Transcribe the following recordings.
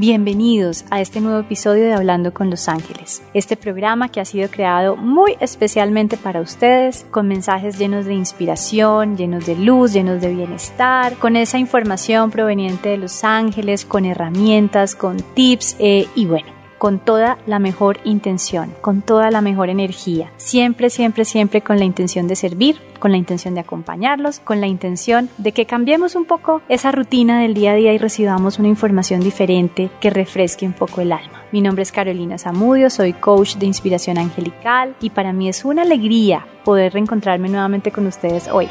Bienvenidos a este nuevo episodio de Hablando con los Ángeles, este programa que ha sido creado muy especialmente para ustedes, con mensajes llenos de inspiración, llenos de luz, llenos de bienestar, con esa información proveniente de los ángeles, con herramientas, con tips eh, y bueno con toda la mejor intención, con toda la mejor energía, siempre, siempre, siempre con la intención de servir, con la intención de acompañarlos, con la intención de que cambiemos un poco esa rutina del día a día y recibamos una información diferente que refresque un poco el alma. Mi nombre es Carolina Zamudio, soy coach de inspiración angelical y para mí es una alegría poder reencontrarme nuevamente con ustedes hoy.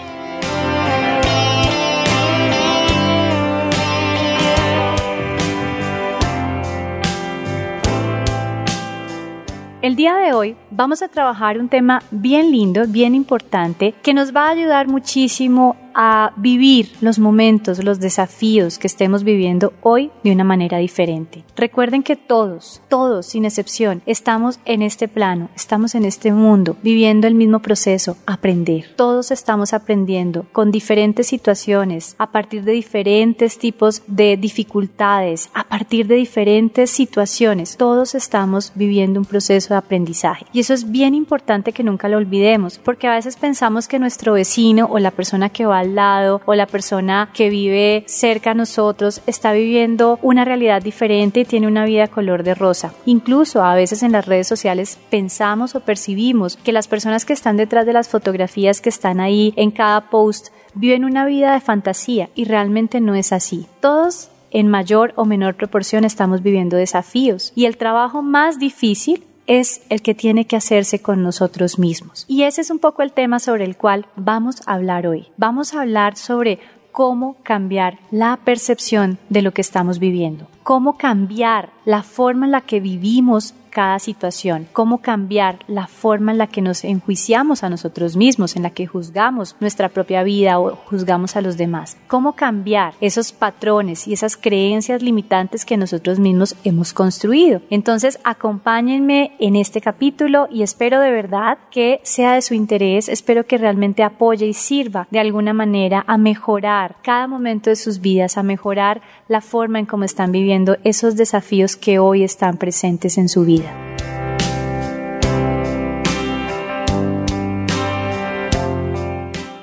El día de hoy vamos a trabajar un tema bien lindo, bien importante, que nos va a ayudar muchísimo a vivir los momentos, los desafíos que estemos viviendo hoy de una manera diferente. Recuerden que todos, todos sin excepción, estamos en este plano, estamos en este mundo, viviendo el mismo proceso, aprender. Todos estamos aprendiendo con diferentes situaciones, a partir de diferentes tipos de dificultades, a partir de diferentes situaciones. Todos estamos viviendo un proceso de aprendizaje. Eso es bien importante que nunca lo olvidemos, porque a veces pensamos que nuestro vecino o la persona que va lado o la persona que vive cerca a nosotros está viviendo una realidad diferente y tiene una vida color de rosa. Incluso a veces en las redes sociales pensamos o percibimos que las personas que están detrás de las fotografías que están ahí en cada post viven una vida de fantasía y realmente no es así. Todos en mayor o menor proporción estamos viviendo desafíos y el trabajo más difícil es el que tiene que hacerse con nosotros mismos. Y ese es un poco el tema sobre el cual vamos a hablar hoy. Vamos a hablar sobre cómo cambiar la percepción de lo que estamos viviendo, cómo cambiar la forma en la que vivimos cada situación, cómo cambiar la forma en la que nos enjuiciamos a nosotros mismos, en la que juzgamos nuestra propia vida o juzgamos a los demás, cómo cambiar esos patrones y esas creencias limitantes que nosotros mismos hemos construido. Entonces, acompáñenme en este capítulo y espero de verdad que sea de su interés, espero que realmente apoye y sirva de alguna manera a mejorar cada momento de sus vidas, a mejorar la forma en cómo están viviendo esos desafíos que hoy están presentes en su vida.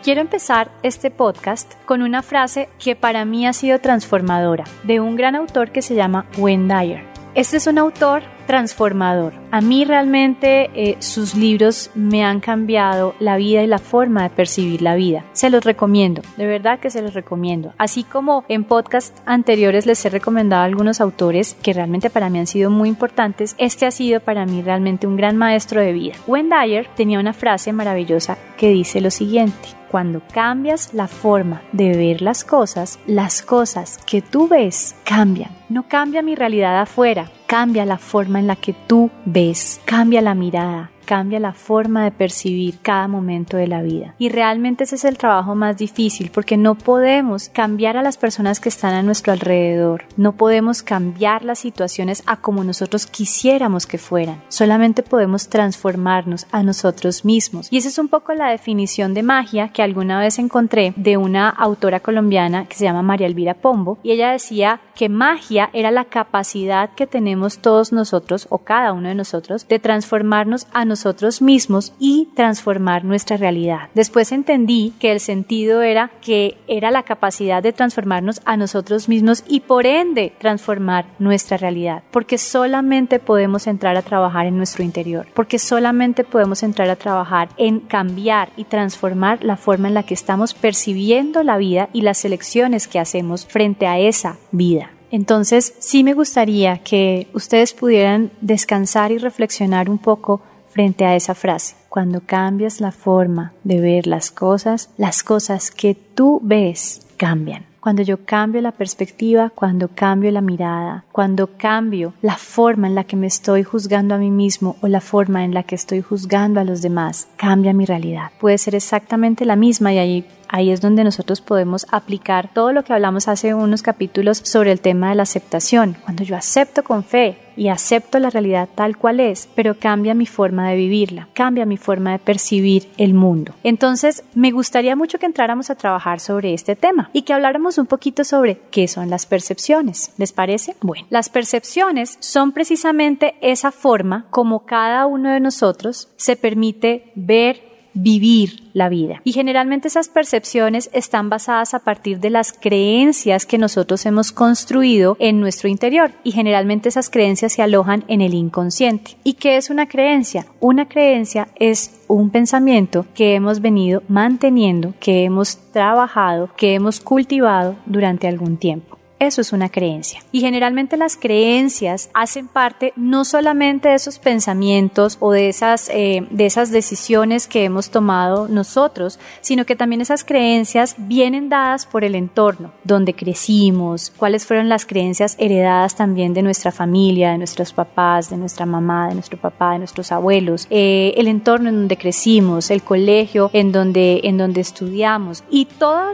Quiero empezar este podcast con una frase que para mí ha sido transformadora, de un gran autor que se llama Wayne Dyer. Este es un autor transformador. A mí realmente eh, sus libros me han cambiado la vida y la forma de percibir la vida. Se los recomiendo, de verdad que se los recomiendo. Así como en podcast anteriores les he recomendado a algunos autores que realmente para mí han sido muy importantes, este ha sido para mí realmente un gran maestro de vida. Dyer tenía una frase maravillosa que dice lo siguiente. Cuando cambias la forma de ver las cosas, las cosas que tú ves cambian. No cambia mi realidad afuera, cambia la forma en la que tú ves, cambia la mirada, cambia la forma de percibir cada momento de la vida. Y realmente ese es el trabajo más difícil porque no podemos cambiar a las personas que están a nuestro alrededor, no podemos cambiar las situaciones a como nosotros quisiéramos que fueran, solamente podemos transformarnos a nosotros mismos. Y esa es un poco la definición de magia que alguna vez encontré de una autora colombiana que se llama María Elvira Pombo y ella decía que magia era la capacidad que tenemos todos nosotros o cada uno de nosotros de transformarnos a nosotros mismos y transformar nuestra realidad. Después entendí que el sentido era que era la capacidad de transformarnos a nosotros mismos y por ende transformar nuestra realidad, porque solamente podemos entrar a trabajar en nuestro interior, porque solamente podemos entrar a trabajar en cambiar y transformar la forma en la que estamos percibiendo la vida y las elecciones que hacemos frente a esa vida. Entonces, sí me gustaría que ustedes pudieran descansar y reflexionar un poco frente a esa frase. Cuando cambias la forma de ver las cosas, las cosas que tú ves cambian cuando yo cambio la perspectiva, cuando cambio la mirada, cuando cambio la forma en la que me estoy juzgando a mí mismo o la forma en la que estoy juzgando a los demás, cambia mi realidad. Puede ser exactamente la misma y ahí Ahí es donde nosotros podemos aplicar todo lo que hablamos hace unos capítulos sobre el tema de la aceptación. Cuando yo acepto con fe y acepto la realidad tal cual es, pero cambia mi forma de vivirla, cambia mi forma de percibir el mundo. Entonces, me gustaría mucho que entráramos a trabajar sobre este tema y que habláramos un poquito sobre qué son las percepciones. ¿Les parece? Bueno, las percepciones son precisamente esa forma como cada uno de nosotros se permite ver, vivir la vida. Y generalmente esas percepciones están basadas a partir de las creencias que nosotros hemos construido en nuestro interior y generalmente esas creencias se alojan en el inconsciente. ¿Y qué es una creencia? Una creencia es un pensamiento que hemos venido manteniendo, que hemos trabajado, que hemos cultivado durante algún tiempo. Eso es una creencia. Y generalmente las creencias hacen parte no solamente de esos pensamientos o de esas, eh, de esas decisiones que hemos tomado nosotros, sino que también esas creencias vienen dadas por el entorno, donde crecimos, cuáles fueron las creencias heredadas también de nuestra familia, de nuestros papás, de nuestra mamá, de nuestro papá, de nuestros abuelos, eh, el entorno en donde crecimos, el colegio en donde, en donde estudiamos y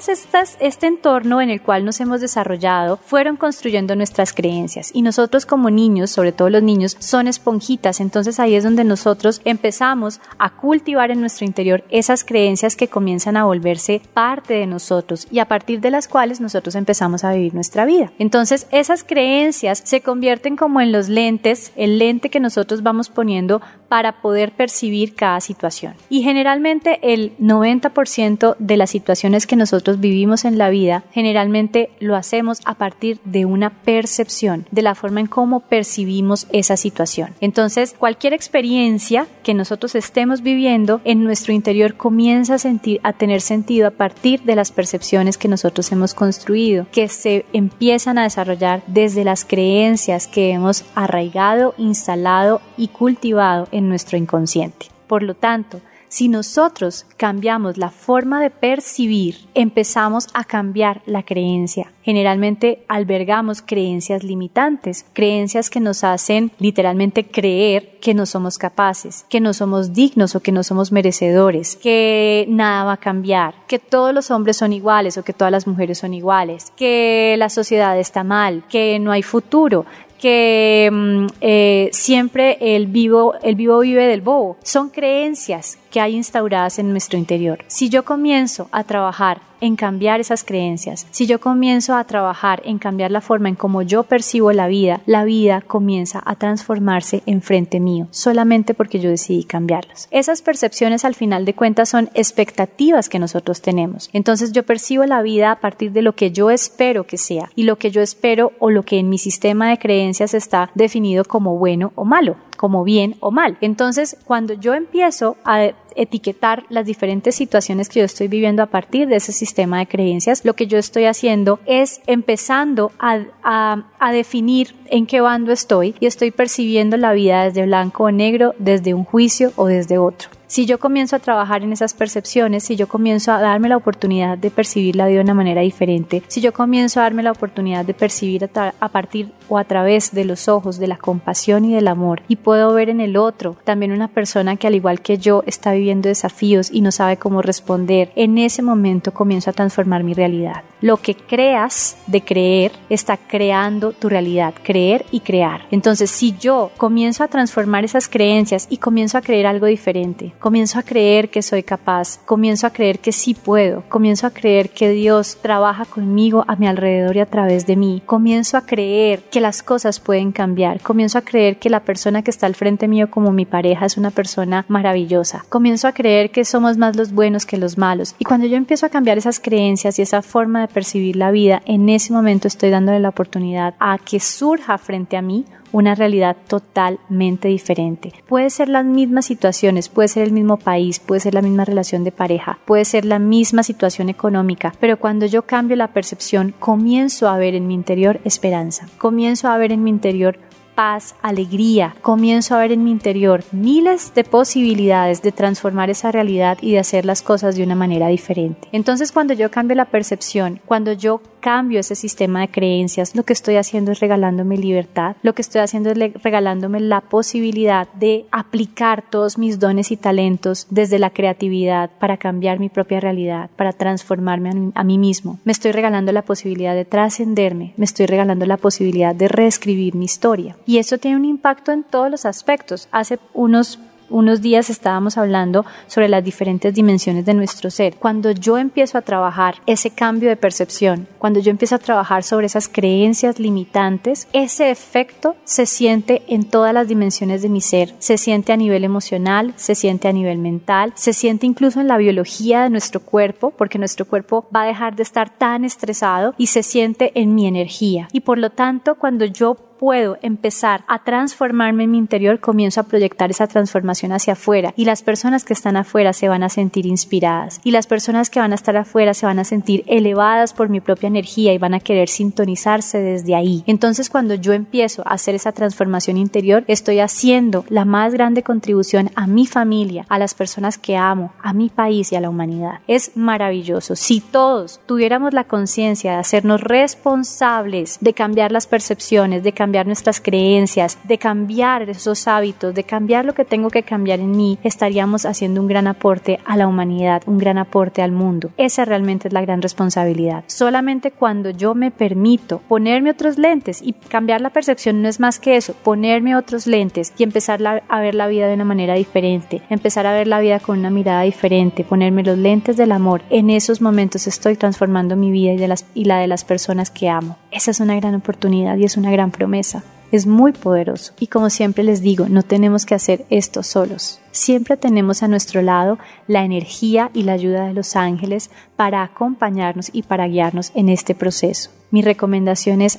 estas, este entorno en el cual nos hemos desarrollado fueron construyendo nuestras creencias y nosotros como niños, sobre todo los niños, son esponjitas, entonces ahí es donde nosotros empezamos a cultivar en nuestro interior esas creencias que comienzan a volverse parte de nosotros y a partir de las cuales nosotros empezamos a vivir nuestra vida. Entonces esas creencias se convierten como en los lentes, el lente que nosotros vamos poniendo para poder percibir cada situación. Y generalmente el 90% de las situaciones que nosotros vivimos en la vida, generalmente lo hacemos a partir de una percepción, de la forma en cómo percibimos esa situación. Entonces, cualquier experiencia que nosotros estemos viviendo en nuestro interior comienza a tener sentido a partir de las percepciones que nosotros hemos construido, que se empiezan a desarrollar desde las creencias que hemos arraigado, instalado y cultivado nuestro inconsciente. Por lo tanto, si nosotros cambiamos la forma de percibir, empezamos a cambiar la creencia. Generalmente albergamos creencias limitantes, creencias que nos hacen literalmente creer que no somos capaces, que no somos dignos o que no somos merecedores, que nada va a cambiar, que todos los hombres son iguales o que todas las mujeres son iguales, que la sociedad está mal, que no hay futuro, que mm, eh, siempre el vivo, el vivo vive del bobo. Son creencias que hay instauradas en nuestro interior. Si yo comienzo a trabajar en cambiar esas creencias, si yo comienzo a trabajar en cambiar la forma en cómo yo percibo la vida, la vida comienza a transformarse en frente mío, solamente porque yo decidí cambiarlas. Esas percepciones al final de cuentas son expectativas que nosotros tenemos. Entonces yo percibo la vida a partir de lo que yo espero que sea y lo que yo espero o lo que en mi sistema de creencias está definido como bueno o malo como bien o mal. Entonces, cuando yo empiezo a etiquetar las diferentes situaciones que yo estoy viviendo a partir de ese sistema de creencias, lo que yo estoy haciendo es empezando a, a, definir en qué bando estoy y estoy percibiendo la vida desde blanco o negro, desde un juicio o desde otro. Si yo comienzo a trabajar en esas percepciones, si yo comienzo a darme la oportunidad de percibir la vida de una manera diferente, si yo comienzo a darme la oportunidad de percibir a, a partir o a través de los ojos de la compasión y del amor y puedo ver en el otro también una persona que al igual que yo está viviendo desafíos y no sabe cómo responder, en ese momento comienzo a transformar mi realidad. Lo que creas de creer está creando tu realidad, creer y crear. Entonces, si yo comienzo a transformar esas creencias y comienzo a creer algo diferente, comienzo a creer que soy capaz, comienzo a creer que sí puedo, comienzo a creer que Dios trabaja conmigo a mi alrededor y a través de mí, comienzo a creer que las cosas pueden cambiar, comienzo a creer que la persona que está al frente mío como mi pareja es una persona maravillosa, comienzo a creer que somos más los buenos que los malos. Y cuando yo empiezo a cambiar esas creencias y esa forma de percibir la vida, en ese momento estoy dándole la oportunidad a que surja frente a mí una realidad totalmente diferente. Puede ser las mismas situaciones, puede ser el mismo país, puede ser la misma relación de pareja, puede ser la misma situación económica, pero cuando yo cambio la percepción, comienzo a ver en mi interior esperanza, comienzo a ver en mi interior paz, alegría, comienzo a ver en mi interior miles de posibilidades de transformar esa realidad y de hacer las cosas de una manera diferente. Entonces cuando yo cambio la percepción, cuando yo cambio ese sistema de creencias, lo que estoy haciendo es regalándome libertad, lo que estoy haciendo es regalándome la posibilidad de aplicar todos mis dones y talentos desde la creatividad para cambiar mi propia realidad, para transformarme a mí, mismo. Me estoy regalando la posibilidad de trascenderme, me estoy regalando la posibilidad de reescribir mi historia. Y eso tiene un impacto en todos los aspectos. Hace unos unos días estábamos hablando sobre las diferentes dimensiones de nuestro ser. Cuando yo empiezo a trabajar ese cambio de percepción, cuando yo empiezo a trabajar sobre esas creencias limitantes, ese efecto se siente en todas las dimensiones de mi ser. Se siente a nivel emocional, se siente a nivel mental, se siente incluso en la biología de nuestro cuerpo, porque nuestro cuerpo va a dejar de estar tan estresado y se siente en mi energía. Y por lo tanto, cuando yo puedo empezar a transformarme en mi interior, comienzo a proyectar esa transformación hacia afuera y las personas que están afuera se van a sentir inspiradas y las personas que van a estar afuera se van a sentir elevadas por mi propia energía y van a querer sintonizarse desde ahí. Entonces cuando yo empiezo a hacer esa transformación interior, estoy haciendo la más grande contribución a mi familia, a las personas que amo, a mi país y a la humanidad. Es maravilloso. Si todos tuviéramos la conciencia de hacernos responsables de cambiar las percepciones, de cambiar cambiar nuestras creencias, de cambiar esos hábitos, de cambiar lo que tengo que cambiar en mí, estaríamos haciendo un gran aporte a la humanidad, un gran aporte al mundo. Esa realmente es la gran responsabilidad. Solamente cuando yo me permito ponerme otros lentes y cambiar la percepción no es más que eso, ponerme otros lentes y empezar a ver la vida de una manera diferente, empezar a ver la vida con una mirada diferente, ponerme los lentes del amor. En esos momentos estoy transformando mi vida y, la de las personas que amo. Esa es una gran oportunidad y es una gran promesa es muy poderoso y como siempre les digo, no tenemos que hacer esto solos. Siempre tenemos a nuestro lado la energía y la ayuda de los ángeles para acompañarnos y para guiarnos en este proceso. Mi recomendación es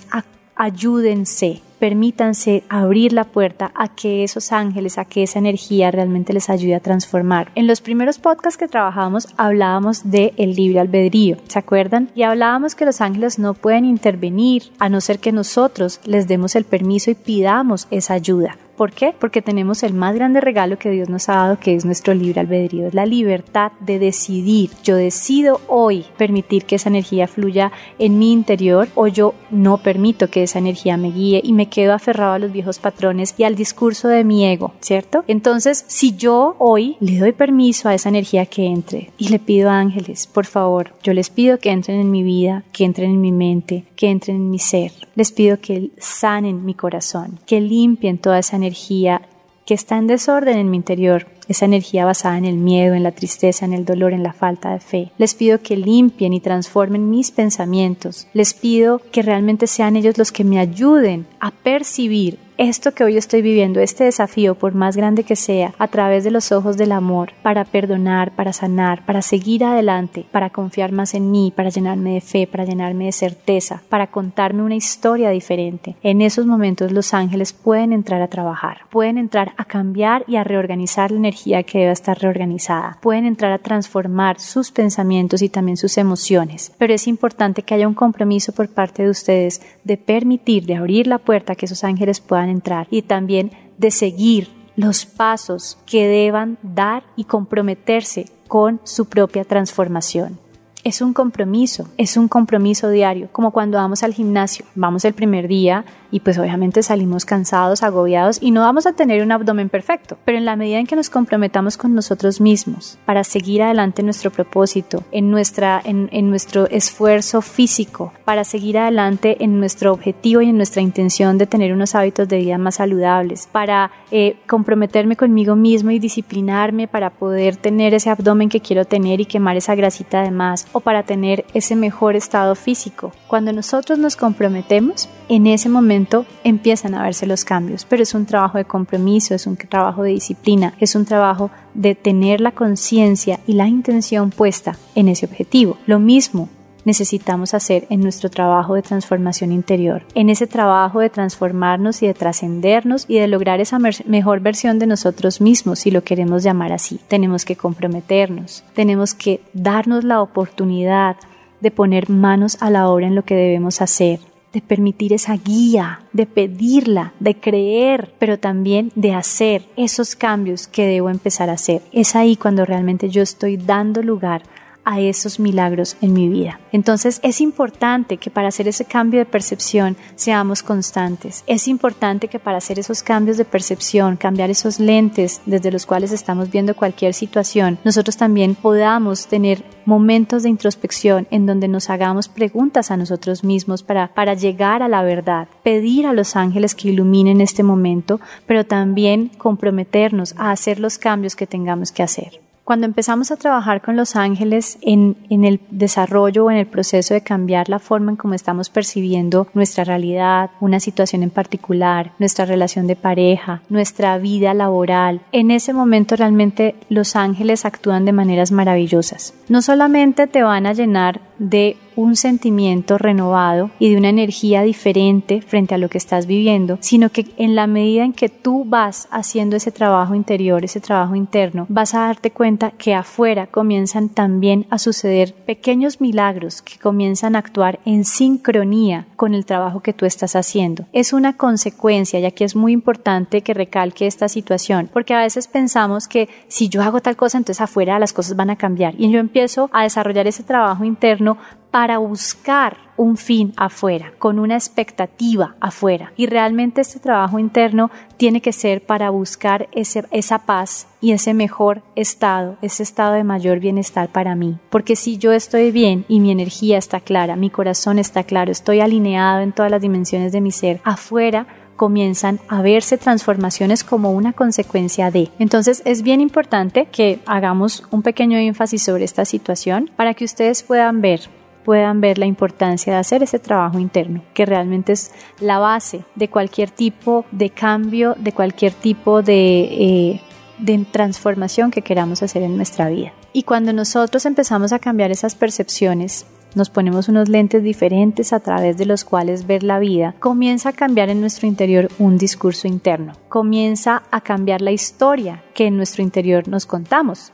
ayúdense, permítanse abrir la puerta a que esos ángeles, a que esa energía realmente les ayude a transformar. En los primeros podcasts que trabajábamos hablábamos de el libre albedrío, ¿se acuerdan? Y hablábamos que los ángeles no pueden intervenir a no ser que nosotros les demos el permiso y pidamos esa ayuda. ¿Por qué? Porque tenemos el más grande regalo que Dios nos ha dado, que es nuestro libre albedrío, es la libertad de decidir. Yo decido hoy permitir que esa energía fluya en mi interior o yo no permito que esa energía me guíe y me quedo aferrado a los viejos patrones y al discurso de mi ego, ¿cierto? Entonces, si yo hoy le doy permiso a esa energía que entre y le pido a ángeles, por favor, yo les pido que entren en mi vida, que entren en mi mente, que entren en mi ser, les pido que sanen mi corazón, que limpien toda esa energía energía que está en desorden en mi interior, esa energía basada en el miedo, en la tristeza, en el dolor, en la falta de fe. Les pido que limpien y transformen mis pensamientos. Les pido que realmente sean ellos los que me ayuden a percibir esto que hoy estoy viviendo, este desafío, por más grande que sea, a través de los ojos del amor, para perdonar, para sanar, para seguir adelante, para confiar más en mí, para llenarme de fe, para llenarme de certeza, para contarme una historia diferente. En esos momentos los ángeles pueden entrar a trabajar, pueden entrar a cambiar y a reorganizar la energía que debe estar reorganizada, pueden entrar a transformar sus pensamientos y también sus emociones. Pero es importante que haya un compromiso por parte de ustedes de permitir, de abrir la puerta que esos ángeles puedan entrar y también de seguir los pasos que deban dar y comprometerse con su propia transformación. Es un compromiso, es un compromiso diario, como cuando vamos al gimnasio. Vamos el primer día y pues obviamente salimos cansados, agobiados y no vamos a tener un abdomen perfecto, pero en la medida en que nos comprometamos con nosotros mismos para seguir adelante nuestro propósito, en, nuestra, en, en nuestro esfuerzo físico, para seguir adelante en nuestro objetivo y en nuestra intención de tener unos hábitos de vida más saludables, para eh, comprometerme conmigo mismo y disciplinarme para poder tener ese abdomen que quiero tener y quemar esa grasita de más, o para tener ese mejor estado físico. Cuando nosotros nos comprometemos, en ese momento empiezan a verse los cambios, pero es un trabajo de compromiso, es un trabajo de disciplina, es un trabajo de tener la conciencia y la intención puesta en ese objetivo. Lo mismo necesitamos hacer en nuestro trabajo de transformación interior, en ese trabajo de transformarnos y de trascendernos y de lograr esa mejor versión de nosotros mismos, si lo queremos llamar así. Tenemos que comprometernos, tenemos que darnos la oportunidad de poner manos a la obra en lo que debemos hacer, de permitir esa guía, de pedirla, de creer, pero también de hacer esos cambios que debo empezar a hacer. Es ahí cuando realmente yo estoy dando lugar a esos milagros en mi vida. Entonces es importante que para hacer ese cambio de percepción seamos constantes. Es importante que para hacer esos cambios de percepción, cambiar esos lentes desde los cuales estamos viendo cualquier situación, nosotros también podamos tener momentos de introspección en donde nos hagamos preguntas a nosotros mismos para, para llegar a la verdad, pedir a los ángeles que iluminen este momento, pero también comprometernos a hacer los cambios que tengamos que hacer. Cuando empezamos a trabajar con los ángeles en, el desarrollo o en el proceso de cambiar la forma en cómo estamos percibiendo nuestra realidad, una situación en particular, nuestra relación de pareja, nuestra vida laboral, en ese momento realmente los ángeles actúan de maneras maravillosas. No solamente te van a llenar de un sentimiento renovado y de una energía diferente frente a lo que estás viviendo, sino que en la medida en que tú vas haciendo ese trabajo interior, ese trabajo interno, vas a darte cuenta que afuera comienzan también a suceder pequeños milagros que comienzan a actuar en sincronía con el trabajo que tú estás haciendo. Es una consecuencia, ya que es muy importante que recalque esta situación, porque a veces pensamos que si yo hago tal cosa, entonces afuera las cosas van a cambiar. Y yo empiezo a desarrollar ese trabajo interno para buscar un fin afuera, con una expectativa afuera. Y realmente este trabajo interno tiene que ser para buscar ese, esa paz y ese mejor estado, ese estado de mayor bienestar para mí. Porque si yo estoy bien y mi energía está clara, mi corazón está claro, estoy alineado en todas las dimensiones de mi ser, afuera comienzan a verse transformaciones como una consecuencia de. Entonces es bien importante que hagamos un pequeño énfasis sobre esta situación para que ustedes puedan ver puedan ver la importancia de hacer ese trabajo interno, que realmente es la base de cualquier tipo de cambio, de cualquier tipo de, eh, de transformación que queramos hacer en nuestra vida. Y cuando nosotros empezamos a cambiar esas percepciones, nos ponemos unos lentes diferentes a través de los cuales ver la vida, comienza a cambiar en nuestro interior un discurso interno, comienza a cambiar la historia que en nuestro interior nos contamos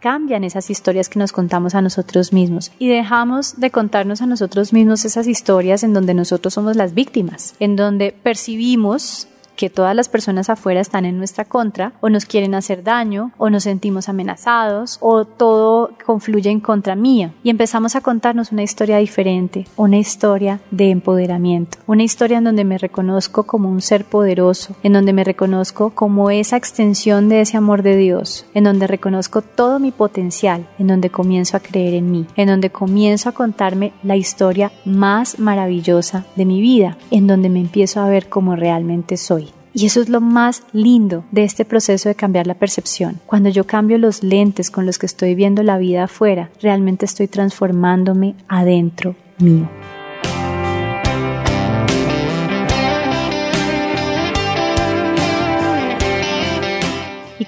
cambian esas historias que nos contamos a nosotros mismos. Y dejamos de contarnos a nosotros mismos esas historias en donde nosotros somos las víctimas, en donde percibimos que todas las personas afuera están en nuestra contra o nos quieren hacer daño o nos sentimos amenazados o todo confluye en contra mía y empezamos a contarnos una historia diferente, una historia de empoderamiento, una historia en donde me reconozco como un ser poderoso, en donde me reconozco como esa extensión de ese amor de Dios, en donde reconozco todo mi potencial, en donde comienzo a creer en mí, en donde comienzo a contarme la historia más maravillosa de mi vida, en donde me empiezo a ver como realmente soy. Y eso es lo más lindo de este proceso de cambiar la percepción. Cuando yo cambio los lentes con los que estoy viendo la vida afuera, realmente estoy transformándome adentro mío.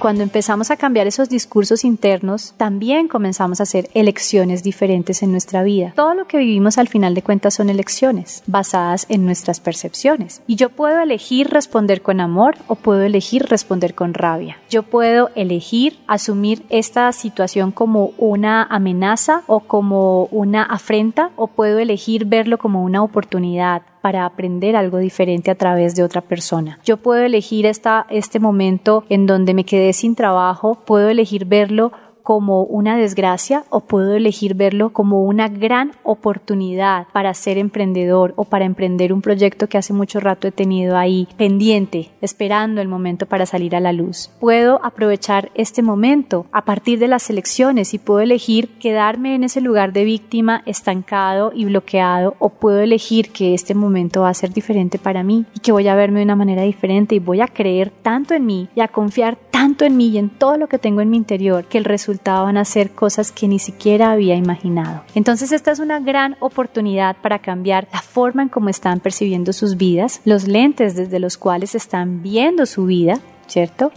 Cuando empezamos a cambiar esos discursos internos, también comenzamos a hacer elecciones diferentes en nuestra vida. Todo lo que vivimos al final de cuentas son elecciones basadas en nuestras percepciones. Y yo puedo elegir responder con amor o puedo elegir responder con rabia. Yo puedo elegir asumir esta situación como una amenaza o como una afrenta o puedo elegir verlo como una oportunidad para aprender algo diferente a través de otra persona. Yo puedo elegir esta, este momento en donde me quedé sin trabajo, puedo elegir verlo como una desgracia o puedo elegir verlo como una gran oportunidad para ser emprendedor o para emprender un proyecto que hace mucho rato he tenido ahí pendiente, esperando el momento para salir a la luz. Puedo aprovechar este momento a partir de las elecciones y puedo elegir quedarme en ese lugar de víctima estancado y bloqueado o puedo elegir que este momento va a ser diferente para mí y que voy a verme de una manera diferente y voy a creer tanto en mí y a confiar tanto en mí y en todo lo que tengo en mi interior que el resultado a ser cosas que ni siquiera había imaginado. Entonces esta es una gran oportunidad para cambiar la forma en cómo están percibiendo sus vidas, los lentes desde los cuales están viendo su vida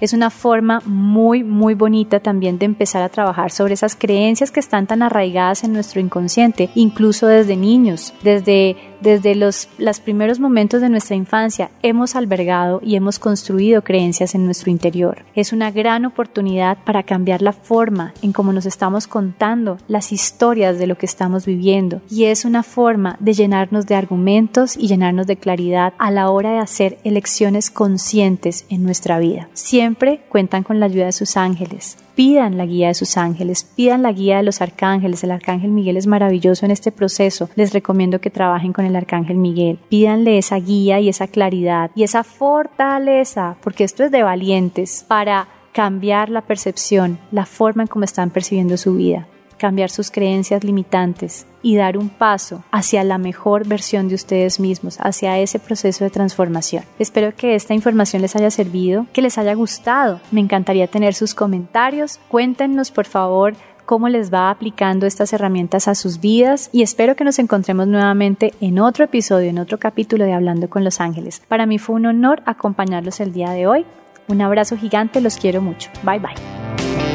Es una forma muy, muy bonita también de empezar a trabajar sobre esas creencias que están tan arraigadas en nuestro inconsciente, incluso desde niños, desde desde los, primeros momentos de nuestra infancia hemos albergado y hemos construido creencias en nuestro interior. Es una gran oportunidad para cambiar la forma en cómo nos estamos contando las historias de lo que estamos viviendo. Y es una forma de llenarnos de argumentos y llenarnos de claridad a la hora de hacer elecciones conscientes en nuestra Siempre cuentan con la ayuda de sus ángeles pidan la guía de sus ángeles, pidan la guía de los arcángeles. El arcángel Miguel es maravilloso en este proceso. Les recomiendo que trabajen con el arcángel Miguel. Pídanle esa guía y esa claridad y esa fortaleza, porque esto es de valientes, para cambiar la percepción, la forma en cómo están percibiendo su vida cambiar sus creencias limitantes y dar un paso hacia la mejor versión de ustedes mismos, hacia ese proceso de transformación. Espero que esta información les haya servido, que les haya gustado. Me encantaría tener sus comentarios. Cuéntenos, por favor, cómo les va aplicando estas herramientas a sus vidas y espero que nos encontremos nuevamente en otro episodio, en otro capítulo de Hablando con los Ángeles. Para mí fue un honor acompañarlos el día de hoy. Un abrazo gigante, los quiero mucho. Bye bye.